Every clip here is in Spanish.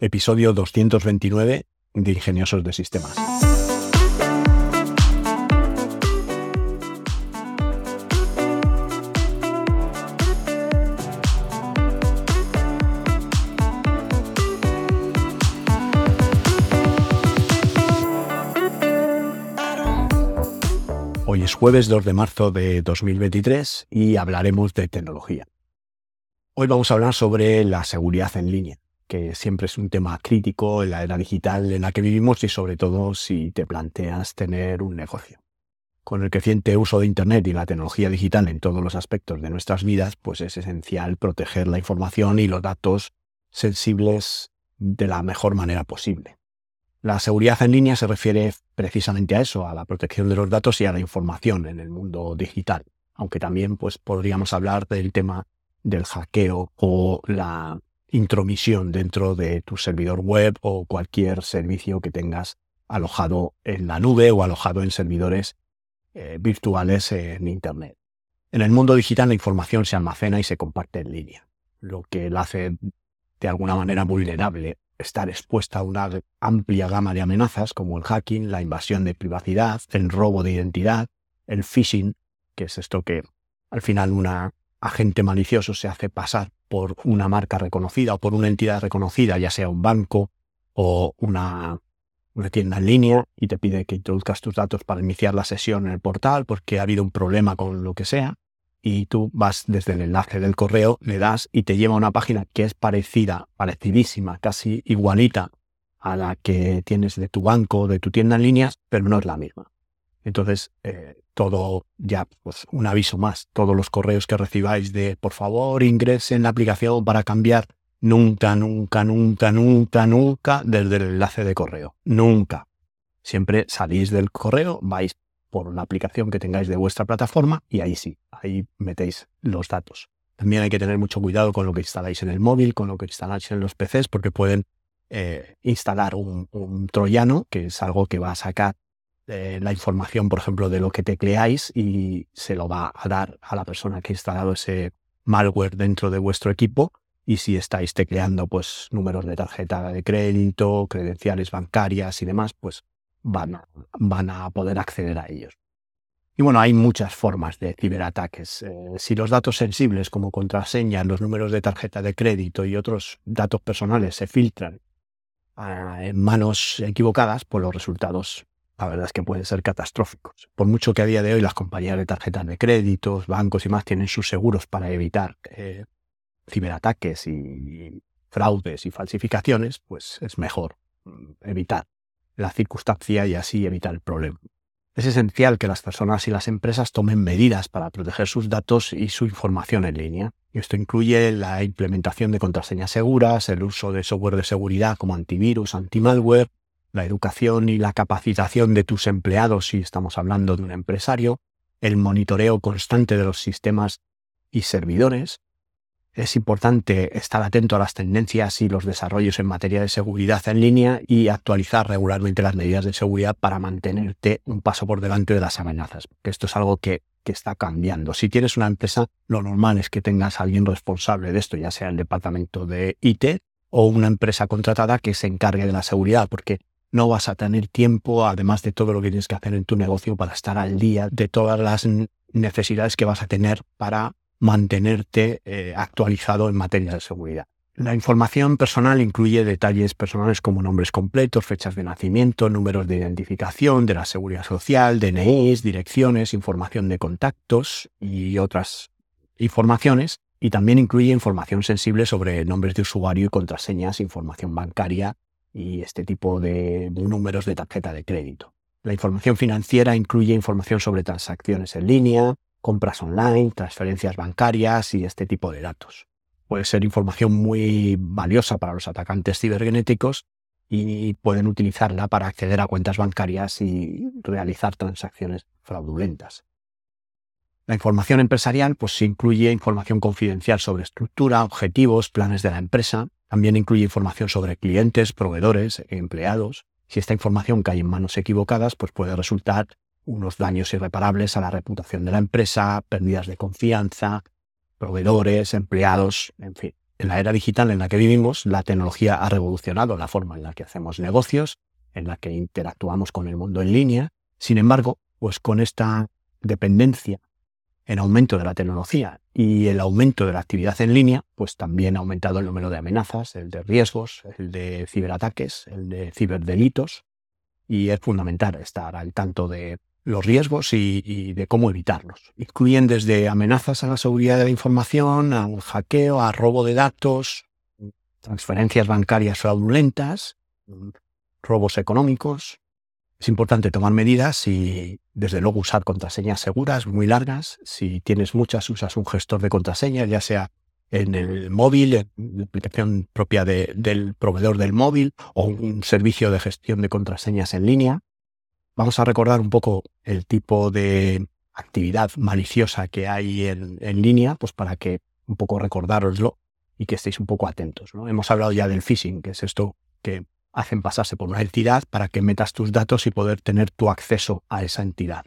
episodio 229 de Ingeniosos de Sistemas. Hoy es jueves 2 de marzo de 2023 y hablaremos de tecnología. Hoy vamos a hablar sobre la seguridad en línea, que siempre es un tema crítico en la era digital en la que vivimos y sobre todo si te planteas tener un negocio. Con el creciente uso de Internet y la tecnología digital en todos los aspectos de nuestras vidas, pues es esencial proteger la información y los datos sensibles de la mejor manera posible. La seguridad en línea se refiere precisamente a eso, a la protección de los datos y a la información en el mundo digital, aunque también pues, podríamos hablar del tema del hackeo o la intromisión dentro de tu servidor web o cualquier servicio que tengas alojado en la nube o alojado en servidores eh, virtuales en Internet. En el mundo digital la información se almacena y se comparte en línea, lo que la hace de alguna manera vulnerable, estar expuesta a una amplia gama de amenazas como el hacking, la invasión de privacidad, el robo de identidad, el phishing, que es esto que al final una agente malicioso se hace pasar por una marca reconocida o por una entidad reconocida, ya sea un banco o una, una tienda en línea, y te pide que introduzcas tus datos para iniciar la sesión en el portal porque ha habido un problema con lo que sea, y tú vas desde el enlace del correo, le das y te lleva a una página que es parecida, parecidísima, casi igualita a la que tienes de tu banco o de tu tienda en línea, pero no es la misma. Entonces, eh, todo ya, pues un aviso más, todos los correos que recibáis de por favor ingrese en la aplicación para cambiar, nunca, nunca, nunca, nunca, nunca desde el enlace de correo. Nunca. Siempre salís del correo, vais por la aplicación que tengáis de vuestra plataforma y ahí sí, ahí metéis los datos. También hay que tener mucho cuidado con lo que instaláis en el móvil, con lo que instaláis en los PCs, porque pueden eh, instalar un troyano, que es algo que va a sacar la información, por ejemplo, de lo que tecleáis y se lo va a dar a la persona que ha instalado ese malware dentro de vuestro equipo. Y si estáis tecleando pues números de tarjeta de crédito, credenciales bancarias y demás, pues van a, van a poder acceder a ellos. Y bueno, hay muchas formas de ciberataques. Eh, si los datos sensibles como contraseñas, los números de tarjeta de crédito y otros datos personales se filtran ah, en manos equivocadas, pues los resultados la verdad es que pueden ser catastróficos. Por mucho que a día de hoy las compañías de tarjetas de créditos, bancos y más tienen sus seguros para evitar eh, ciberataques y, fraudes y falsificaciones, pues es mejor mm, evitar la circunstancia y así evitar el problema. Es esencial que las personas y las empresas tomen medidas para proteger sus datos y su información en línea. Esto incluye la implementación de contraseñas seguras, el uso de software de seguridad como antivirus, antimalware, la educación y la capacitación de tus empleados si estamos hablando de un empresario, el monitoreo constante de los sistemas y servidores. Es importante estar atento a las tendencias y los desarrollos en materia de seguridad en línea y actualizar regularmente las medidas de seguridad para mantenerte un paso por delante de las amenazas, que esto es algo que, que está cambiando. Si tienes una empresa, lo normal es que tengas a alguien responsable de esto, ya sea el departamento de IT o una empresa contratada que se encargue de la seguridad, porque no vas a tener tiempo, además de todo lo que tienes que hacer en tu negocio, para estar al día de todas las necesidades que vas a tener para mantenerte eh, actualizado en materia de seguridad. La información personal incluye detalles personales como nombres completos, fechas de nacimiento, números de identificación de la seguridad social, DNIs, direcciones, información de contactos y otras informaciones. Y también incluye información sensible sobre nombres de usuario y contraseñas, información bancaria, y este tipo de, números de tarjeta de crédito. La información financiera incluye información sobre transacciones en línea, compras online, transferencias bancarias y este tipo de datos. Puede ser información muy valiosa para los atacantes cibergenéticos y pueden utilizarla para acceder a cuentas bancarias y realizar transacciones fraudulentas. La información empresarial pues incluye información confidencial sobre estructura, objetivos, planes de la empresa, también incluye información sobre clientes, proveedores, empleados. Si esta información cae en manos equivocadas, pues puede resultar unos daños irreparables a la reputación de la empresa, pérdidas de confianza, proveedores, empleados, en fin. en la era digital en la que vivimos, la tecnología ha revolucionado la forma en la que hacemos negocios, en la que interactuamos con el mundo en línea. Sin embargo, pues con esta dependencia en aumento de la tecnología y el aumento de la actividad en línea, pues también ha aumentado el número de amenazas, el de riesgos, el de ciberataques, el de ciberdelitos, y es fundamental estar al tanto de los riesgos y, de cómo evitarlos. Incluyen desde amenazas a la seguridad de la información, a un hackeo, a robo de datos, transferencias bancarias fraudulentas, robos económicos, es importante tomar medidas y, desde luego, usar contraseñas seguras, muy largas. Si tienes muchas, usas un gestor de contraseñas, ya sea en el móvil, en la aplicación propia del proveedor del móvil o un servicio de gestión de contraseñas en línea. Vamos a recordar un poco el tipo de actividad maliciosa que hay en, línea, pues para que un poco recordároslo y que estéis un poco atentos. Hemos hablado ya del phishing, que es esto que hacen pasarse por una entidad para que metas tus datos y poder tener tu acceso a esa entidad.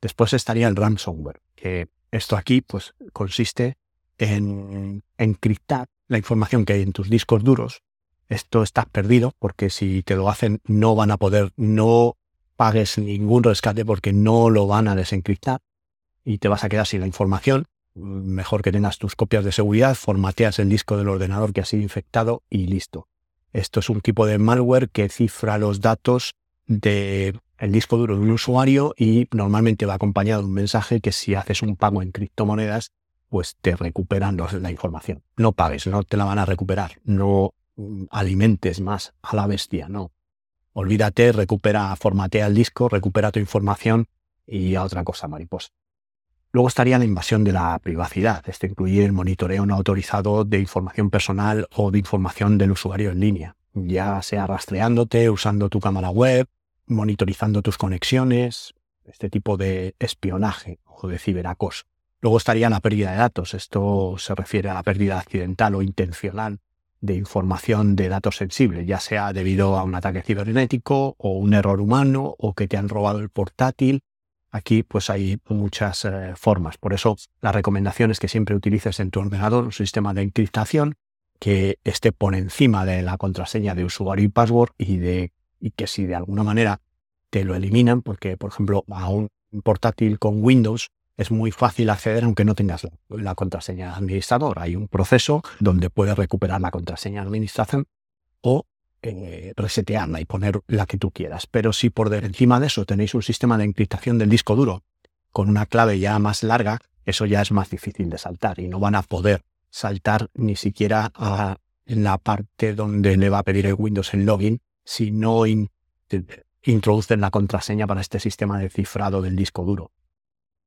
Después estaría el ransomware, que esto aquí pues consiste en encriptar la información que hay en tus discos duros. Esto está perdido porque si te lo hacen no van a poder, no pagues ningún rescate porque no lo van a desencriptar y te vas a quedar sin la información. Mejor que tengas tus copias de seguridad, formateas el disco del ordenador que ha sido infectado y listo. Esto es un tipo de malware que cifra los datos del disco duro de un usuario y normalmente va acompañado de un mensaje que si haces un pago en criptomonedas, pues te recuperan la información. No pagues, no te la van a recuperar. No mm, alimentes más a la bestia, no. Olvídate, recupera, formatea el disco, recupera tu información y a otra cosa, mariposa. Luego estaría la invasión de la privacidad. Esto incluye el monitoreo no autorizado de información personal o de información del usuario en línea, ya sea rastreándote, usando tu cámara web, monitorizando tus conexiones, este tipo de espionaje o de ciberacoso. Luego estaría la pérdida de datos. Esto se refiere a la pérdida accidental o intencional de información de datos sensibles, ya sea debido a un ataque cibernético o un error humano o que te han robado el portátil Aquí pues hay muchas eh, formas. Por eso la recomendación es que siempre utilices en tu ordenador un sistema de encriptación que esté por encima de la contraseña de usuario y password y, de, y que si de alguna manera te lo eliminan, porque por ejemplo a un portátil con Windows es muy fácil acceder aunque no tengas la, contraseña de administrador. Hay un proceso donde puedes recuperar la contraseña de administración o eh, resetearla y poner la que tú quieras. Pero si por encima de eso tenéis un sistema de encriptación del disco duro con una clave ya más larga, eso ya es más difícil de saltar y no van a poder saltar ni siquiera a, la parte donde le va a pedir el Windows el login si no introducen la contraseña para este sistema de cifrado del disco duro.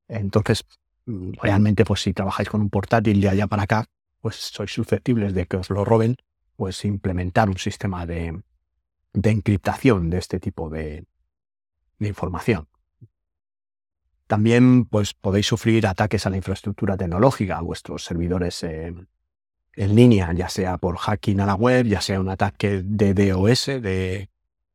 Entonces, realmente, pues si trabajáis con un portátil de allá para acá, pues sois susceptibles de que os lo roben pues implementar un sistema de, encriptación de este tipo de, información. También pues, podéis sufrir ataques a la infraestructura tecnológica, a vuestros servidores en línea, ya sea por hacking a la web, ya sea un ataque de DOS, de,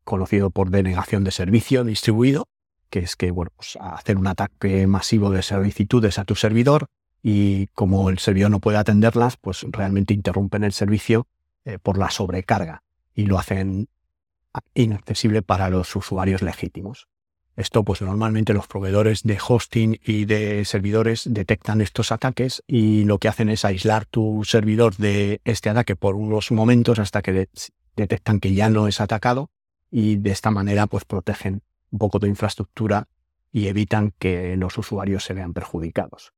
conocido por denegación de servicio distribuido, que es que bueno, pues, hacer un ataque masivo de solicitudes a tu servidor y como el servidor no puede atenderlas, pues realmente interrumpen el servicio eh, por la sobrecarga y lo hacen inaccesible para los usuarios legítimos. Esto, pues normalmente los proveedores de hosting y de servidores detectan estos ataques y lo que hacen es aislar tu servidor de este ataque por unos momentos hasta que detectan que ya no es atacado y de esta manera pues protegen un poco tu infraestructura y evitan que los usuarios se vean perjudicados.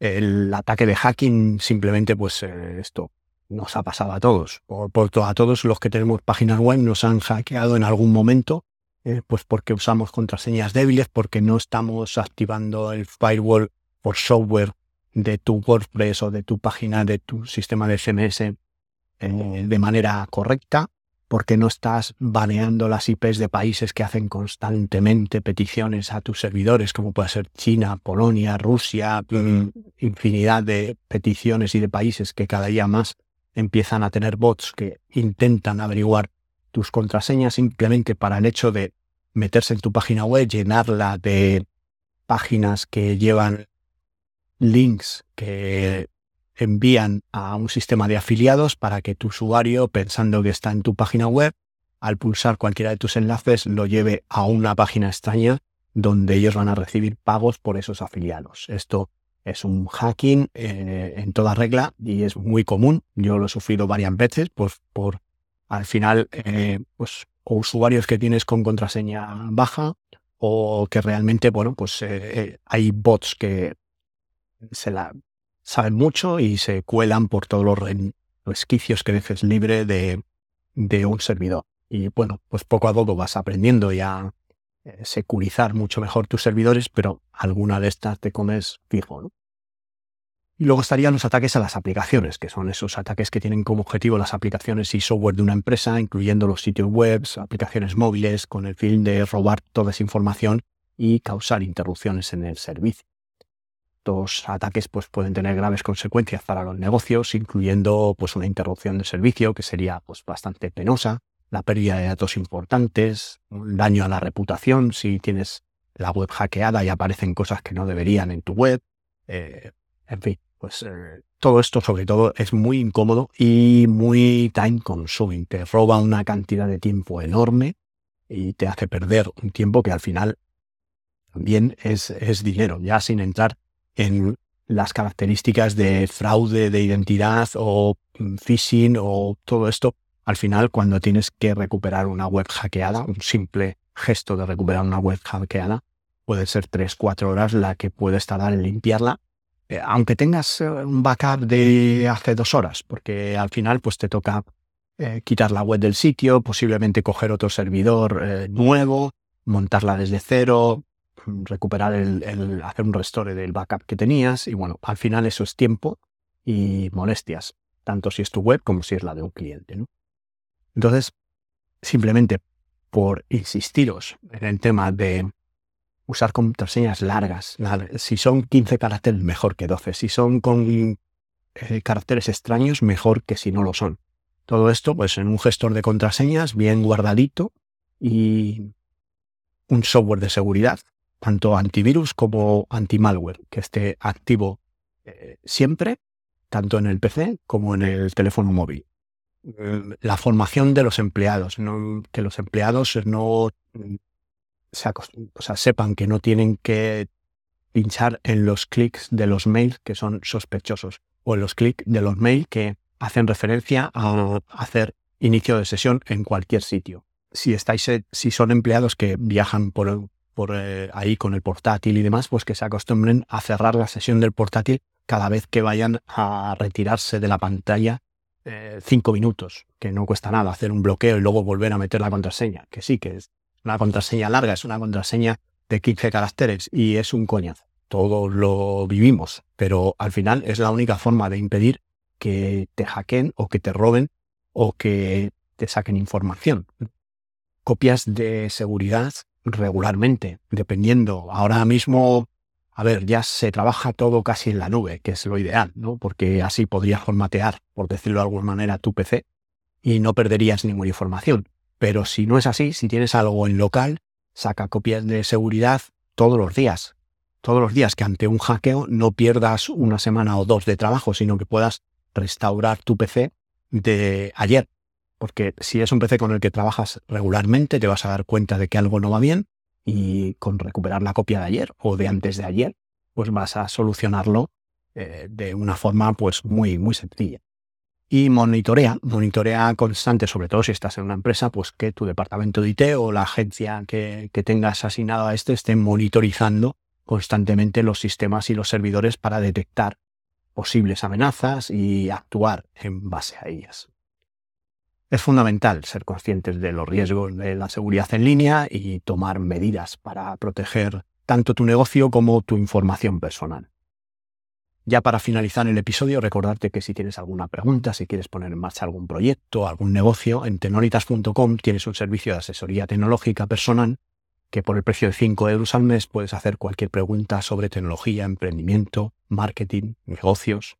El ataque de hacking simplemente pues eh, esto nos ha pasado a todos. Por, a todos los que tenemos páginas web nos han hackeado en algún momento, eh, pues porque usamos contraseñas débiles, porque no estamos activando el firewall por software de tu WordPress o de tu página, de tu sistema de SMS eh, de manera correcta, porque no estás baneando las IPs de países que hacen constantemente peticiones a tus servidores, como puede ser China, Polonia, Rusia, mm, infinidad de peticiones y de países que cada día más empiezan a tener bots que intentan averiguar tus contraseñas simplemente para el hecho de meterse en tu página web, llenarla de páginas que llevan links que envían a un sistema de afiliados para que tu usuario, pensando que está en tu página web, al pulsar cualquiera de tus enlaces, lo lleve a una página extraña donde ellos van a recibir pagos por esos afiliados. Esto es un hacking eh, en toda regla y es muy común. Yo lo he sufrido varias veces, pues por al final, eh, pues o usuarios que tienes con contraseña baja o que realmente, bueno, pues eh, hay bots que se la saben mucho y se cuelan por todos los resquicios que dejes libre de, de un servidor. Y bueno, pues poco a poco vas aprendiendo ya eh, securizar mucho mejor tus servidores, pero alguna de estas te comes fijo. ¿no? Y luego estarían los ataques a las aplicaciones, que son esos ataques que tienen como objetivo las aplicaciones y software de una empresa, incluyendo los sitios web, aplicaciones móviles, con el fin de robar toda esa información y causar interrupciones en el servicio. Estos ataques pues, pueden tener graves consecuencias para los negocios, incluyendo pues, una interrupción de servicio que sería pues, bastante penosa, la pérdida de datos importantes, un daño a la reputación si tienes la web hackeada y aparecen cosas que no deberían en tu web. Eh, en fin, pues eh, todo esto sobre todo es muy incómodo y muy time consuming. Te roba una cantidad de tiempo enorme y te hace perder un tiempo que al final también es, es dinero, ya sin entrar en las características de fraude de identidad o phishing o todo esto al final, cuando tienes que recuperar una web hackeada, un simple gesto de recuperar una web hackeada, puede ser 3-4 horas la que puedes tardar en limpiarla, eh, aunque tengas eh, un backup de hace dos horas, porque al final pues te toca eh, quitar la web del sitio, posiblemente coger otro servidor nuevo, montarla desde cero, recuperar el, hacer un restore del backup que tenías y bueno, al final eso es tiempo y molestias, tanto si es tu web como si es la de un cliente. ¿no? Entonces, simplemente por insistiros en el tema de usar contraseñas largas, si son 15 caracteres, mejor que 12. Si son con eh, caracteres extraños, mejor que si no lo son. Todo esto, pues en un gestor de contraseñas bien guardadito y un software de seguridad, tanto antivirus como anti-malware, que esté activo eh, siempre, tanto en el PC como en el teléfono móvil. Eh, la formación de los empleados, que los empleados no mm, sepan que no tienen que pinchar en los clics de los mails que son sospechosos o en los clics de los mails que hacen referencia a hacer inicio de sesión en cualquier sitio. Si estáis, eh, si son empleados que viajan por, por eh, ahí con el portátil y demás, pues que se acostumbren a cerrar la sesión del portátil cada vez que vayan a retirarse de la pantalla eh, cinco minutos, que no cuesta nada hacer un bloqueo y luego volver a meter la contraseña, que sí, que es una contraseña larga, es una contraseña de 15 caracteres y es un coñazo. Todos lo vivimos, pero al final es la única forma de impedir que te hackeen o que te roben o que te saquen información. Copias de seguridad regularmente, dependiendo. Ahora mismo a ver, ya se trabaja todo casi en la nube, que es lo ideal, ¿no? Porque así podrías formatear, por decirlo de alguna manera, tu PC y no perderías ninguna información. Pero si no es así, si tienes algo en local, saca copias de seguridad todos los días. Todos los días que ante un hackeo no pierdas una semana o dos de trabajo, sino que puedas restaurar tu PC de ayer. Porque si es un PC con el que trabajas regularmente, te vas a dar cuenta de que algo no va bien y con recuperar la copia de ayer o de antes de ayer, pues vas a solucionarlo eh, de una forma pues muy, muy sencilla. Y monitorea, monitorea constante, sobre todo si estás en una empresa, pues que tu departamento de IT o la agencia que, que tengas asignado a este estén monitorizando constantemente los sistemas y los servidores para detectar posibles amenazas y actuar en base a ellas. Es fundamental ser conscientes de los riesgos de la seguridad en línea y tomar medidas para proteger tanto tu negocio como tu información personal. Ya para finalizar el episodio, recordarte que si tienes alguna pregunta, si quieres poner en marcha algún proyecto, algún negocio, en tenoritas.com tienes un servicio de asesoría tecnológica personal que por el precio de 5 euros al mes puedes hacer cualquier pregunta sobre tecnología, emprendimiento, marketing, negocios.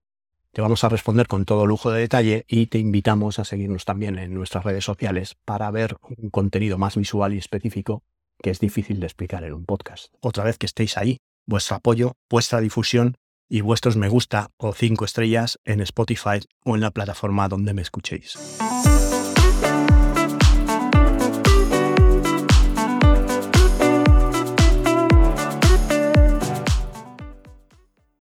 Te vamos a responder con todo lujo de detalle y te invitamos a seguirnos también en nuestras redes sociales para ver un contenido más visual y específico que es difícil de explicar en un podcast. Otra vez que estéis ahí, vuestro apoyo, vuestra difusión y vuestros me gusta o cinco estrellas en Spotify o en la plataforma donde me escuchéis.